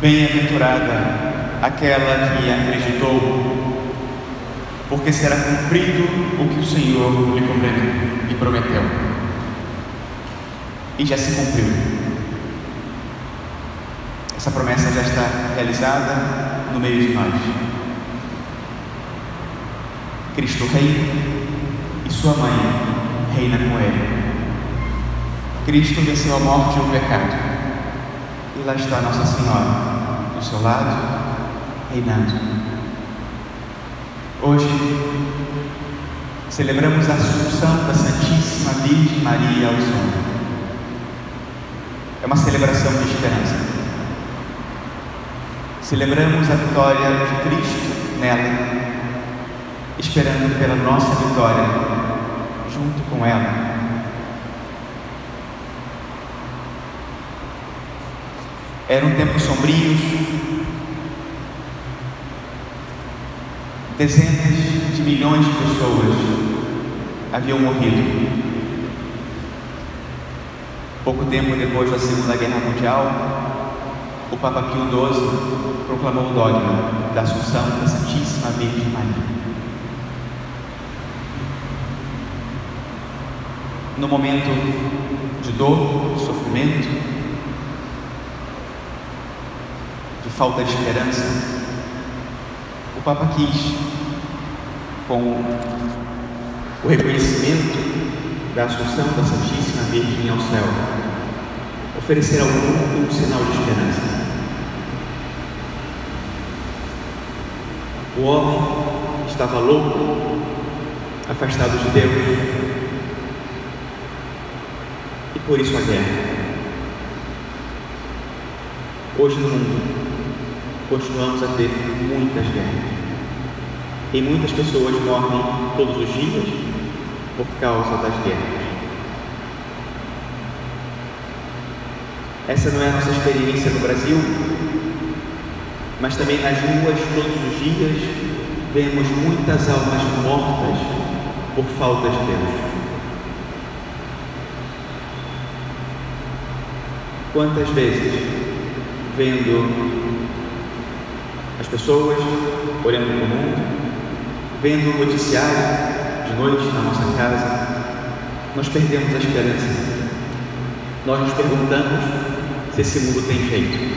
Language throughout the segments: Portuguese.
Bem-aventurada aquela que acreditou, porque será cumprido o que o Senhor lhe prometeu. E já se cumpriu. Essa promessa já está realizada no meio de nós. Cristo Rei e sua mãe reina com ele. Cristo venceu a morte e o pecado. E lá está Nossa Senhora, do seu lado, reinando. Hoje, celebramos a Assunção da Santíssima Virgem Maria ao Senhor. É uma celebração de esperança. Celebramos a vitória de Cristo nela, esperando pela nossa vitória junto com ela Eram tempos sombrios, dezenas de milhões de pessoas haviam morrido. Pouco tempo depois da Segunda Guerra Mundial, o Papa Pio XII proclamou o dogma da Assunção da Santíssima Virgem Maria. No momento de dor, de sofrimento, de falta de esperança, o Papa quis, com o reconhecimento da Assunção da Santíssima Virgem ao céu, oferecer ao mundo um sinal de esperança. O homem estava louco, afastado de Deus, e por isso a guerra. Hoje no mundo, continuamos a ter muitas guerras. E muitas pessoas morrem todos os dias por causa das guerras. Essa não é a nossa experiência no Brasil, mas também nas ruas todos os dias vemos muitas almas mortas por falta de Deus. Quantas vezes, vendo as pessoas olhando para o mundo, vendo o noticiário de noite na nossa casa, nós perdemos a esperança. Nós nos perguntamos se esse mundo tem jeito.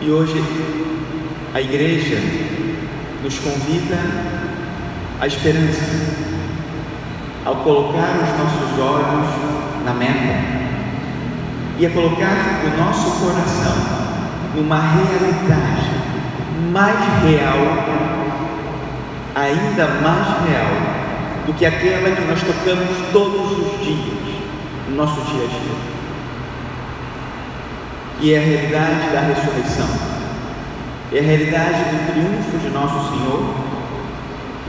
E hoje a igreja nos convida à esperança, ao colocar os nossos olhos na meta e a colocar o nosso coração numa realidade mais real, ainda mais real do que aquela que nós tocamos todos os dias no nosso dia a dia. E é a realidade da ressurreição, é a realidade do triunfo de nosso Senhor,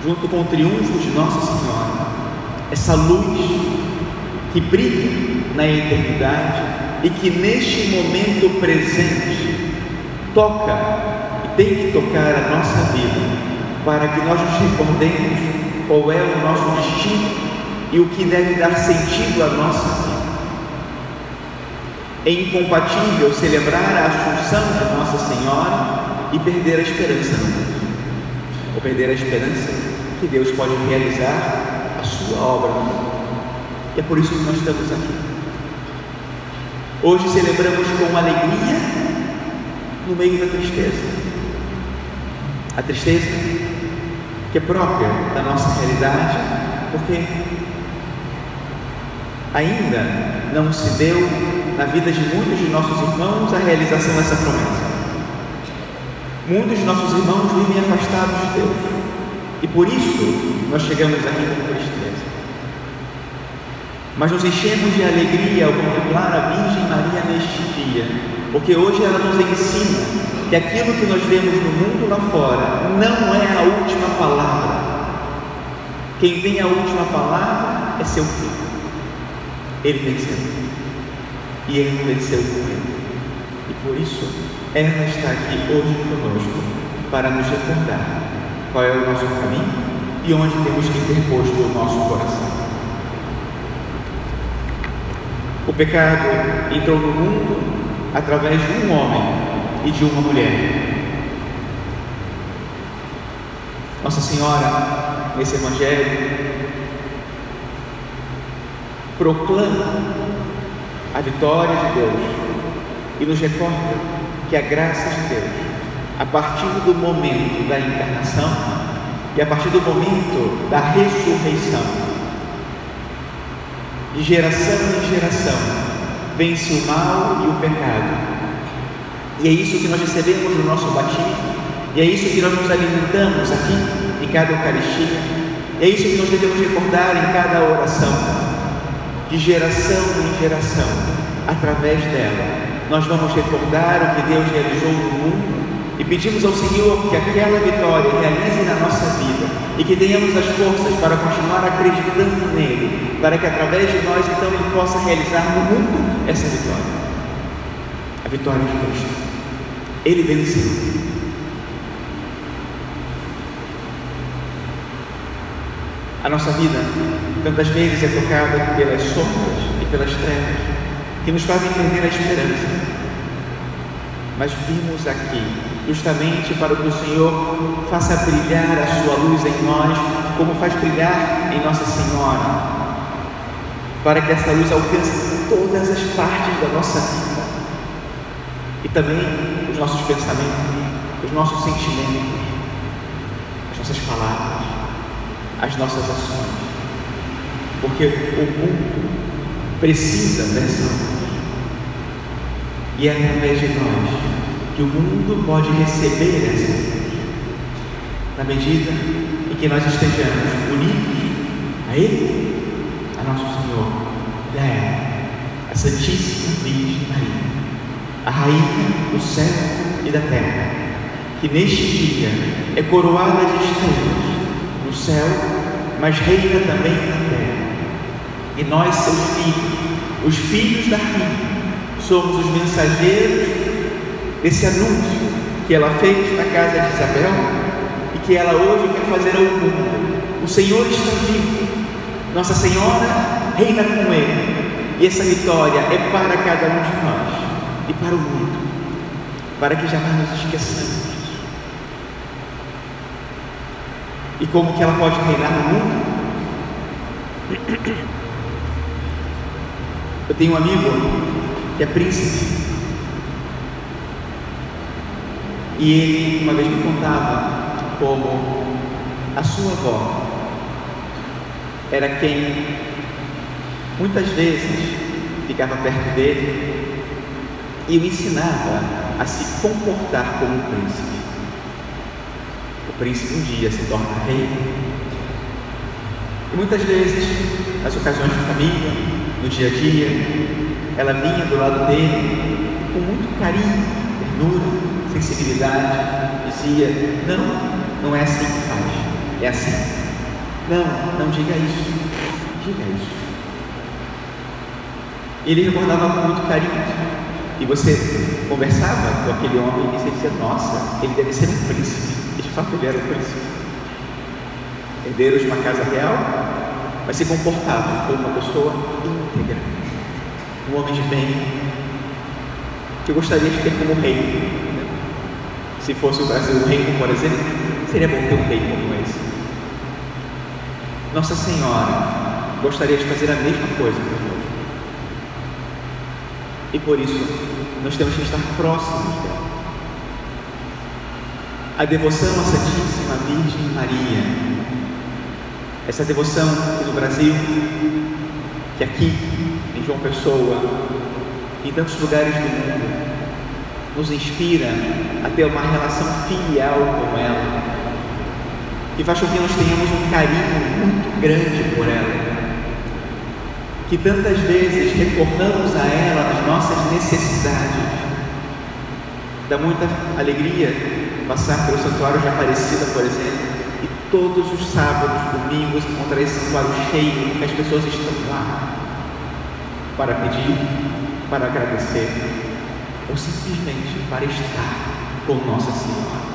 junto com o triunfo de Nossa Senhora, essa luz que brilha na eternidade e que neste momento presente toca e tem que tocar a nossa vida para que nós nos recordemos qual é o nosso destino e o que deve dar sentido à nossa vida. É incompatível celebrar a Assunção de Nossa Senhora e perder a esperança no mundo, ou perder a esperança que Deus pode realizar a sua obra no mundo. E é por isso que nós estamos aqui Hoje celebramos com alegria no meio da tristeza. A tristeza que é própria da nossa realidade, porque ainda não se deu na vida de muitos de nossos irmãos a realização dessa promessa. Muitos de nossos irmãos vivem afastados de Deus e por isso nós chegamos aqui com tristeza mas nos enchemos de alegria ao contemplar a Virgem Maria neste dia, porque hoje ela nos ensina que aquilo que nós vemos no mundo lá fora não é a última palavra. Quem tem a última palavra é seu filho. Ele venceu. E ele venceu com ele. E por isso ela está aqui hoje conosco para nos recordar qual é o nosso caminho e onde temos que ter posto o nosso coração. O pecado entrou no mundo através de um homem e de uma mulher. Nossa Senhora, nesse Evangelho, proclama a vitória de Deus e nos recorda que a graça de Deus, a partir do momento da encarnação e a partir do momento da ressurreição, de geração em geração, vence o mal e o pecado. E é isso que nós recebemos no nosso batismo, e é isso que nós nos alimentamos aqui em cada Eucaristia, e é isso que nós devemos recordar em cada oração. De geração em geração, através dela, nós vamos recordar o que Deus realizou no mundo e pedimos ao Senhor que aquela vitória realize na nossa vida e que tenhamos as forças para continuar acreditando nele, para que através de nós então ele possa realizar no mundo essa vitória. A vitória de Cristo. Ele venceu. A nossa vida tantas vezes é tocada pelas sombras e pelas trevas que nos fazem perder a esperança. Mas vimos aqui justamente para que o Senhor faça brilhar a sua luz em nós, como faz brilhar em Nossa Senhora, para que essa luz alcance todas as partes da nossa vida e também os nossos pensamentos, os nossos sentimentos, as nossas palavras as nossas ações, porque o mundo precisa dessa luz, e é através de nós que o mundo pode receber essa luz, na medida em que nós estejamos unidos a Ele, a Nosso Senhor, e a ela, a Santíssima Virgem Maria, a Rainha do céu e da terra, que neste dia é coroada de estrelas no céu, mas reina também na terra. E nós, seus filhos, os filhos da rainha, somos os mensageiros desse anúncio que ela fez na casa de Isabel e que ela hoje quer fazer ao mundo. O Senhor está vivo, Nossa Senhora reina com Ele, e essa vitória é para cada um de nós e para o mundo, para que jamais nos esqueçamos E como que ela pode reinar no mundo? Eu tenho um amigo que é príncipe. E ele uma vez me contava como a sua avó era quem muitas vezes ficava perto dele e o ensinava a se comportar como um príncipe príncipe um dia se torna rei. E muitas vezes, nas ocasiões de família, no dia a dia, ela vinha do lado dele com muito carinho, ternura, sensibilidade, dizia: Não, não é assim que faz, é assim. Não, não diga isso, diga isso. Ele recordava com muito carinho. E você conversava com aquele homem e você dizia: Nossa, ele deve ser um príncipe. E de fato ele era o príncipe. Herdeiro de uma casa real, mas se comportava como uma pessoa íntegra, um homem de bem, que eu gostaria de ter como rei. Se fosse o Brasil um reino, por exemplo, seria bom ter um rei como esse. Nossa Senhora gostaria de fazer a mesma coisa conosco. E por isso, nós temos que estar próximos dela a devoção à Santíssima Virgem Maria. Essa devoção que no Brasil, que aqui em João Pessoa, em tantos lugares do mundo, nos inspira a ter uma relação filial com ela, que faz com que nós tenhamos um carinho muito grande por ela, que tantas vezes recorramos a ela nas nossas necessidades, dá muita alegria passar pelo santuário de Aparecida, por exemplo, e todos os sábados, domingos, encontrar esse santuário cheio, que as pessoas estão lá para pedir, para agradecer, ou simplesmente para estar com Nossa Senhora.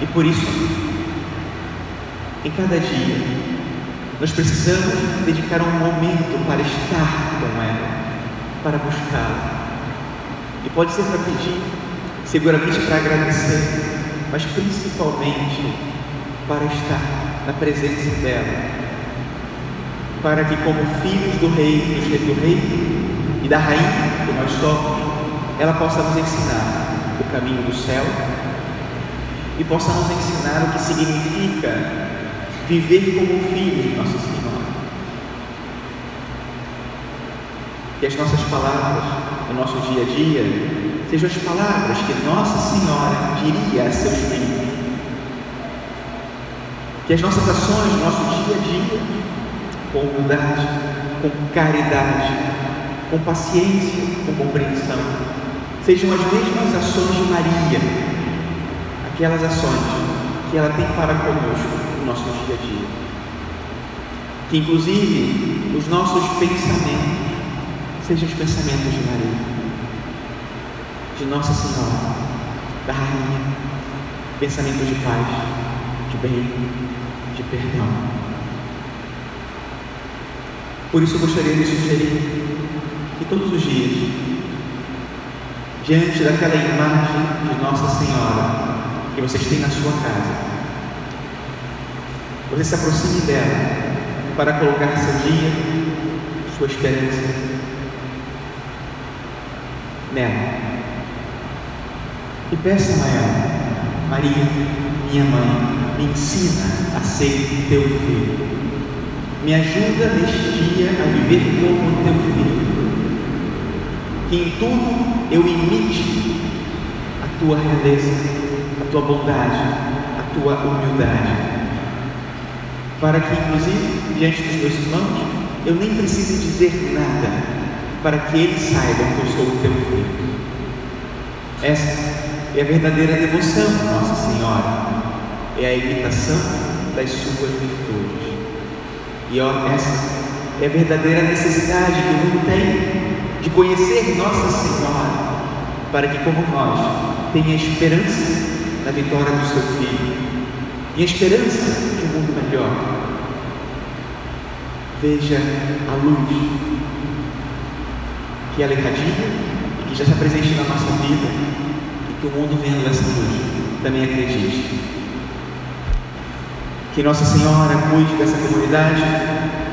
E por isso, em cada dia, Nós precisamos dedicar um momento para estar com ela, para buscá-la. E pode ser para pedir, seguramente para agradecer, mas principalmente para estar na presença dela, para que, como filhos do Rei, do Rei e da Rainha que nós somos, ela possa nos ensinar o caminho do céu e possa nos ensinar o que significa viver como filhos de Nossa Senhora. Que as nossas palavras no nosso dia a dia sejam as palavras que Nossa Senhora diria a seus filhos. Que as nossas ações no nosso dia a dia, com humildade, com caridade, com paciência, com compreensão, sejam as mesmas ações de Maria, aquelas ações que ela tem para conosco no nosso dia a dia. Que inclusive os nossos pensamentos sejam os pensamentos de Maria, de Nossa Senhora, da Rainha, pensamentos de paz, de bem, de perdão. Por isso eu gostaria de sugerir que todos os dias, diante daquela imagem de Nossa Senhora que vocês têm na sua casa, você se aproxime dela para colocar seu dia, sua esperança nela. E peça a ela, Maria, minha mãe, me ensina a ser teu filho. Me ajuda neste dia a viver como teu filho. Que em tudo eu imite a tua realeza, a tua bondade, a tua humildade para que, inclusive, diante dos meus irmãos, eu nem precise dizer nada, para que eles saibam que eu sou o teu filho. Essa é a verdadeira devoção Nossa Senhora, é a imitação das suas virtudes. E ó, essa é a verdadeira necessidade que o mundo tem de conhecer Nossa Senhora, para que, como nós, tenha esperança na vitória do seu Filho e esperança de um mundo melhor. Veja a luz que ela irradia e que já está presente na nossa vida e que o mundo vendo essa luz também acredite. Que Nossa Senhora cuide dessa comunidade,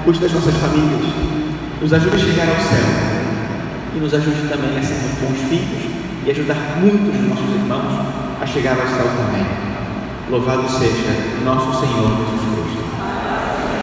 cuide das nossas famílias, nos ajude a chegar ao céu e nos ajude também a sermos bons filhos e ajudar muitos dos nossos irmãos a chegar ao céu também. Louvado seja nosso Senhor Jesus Cristo.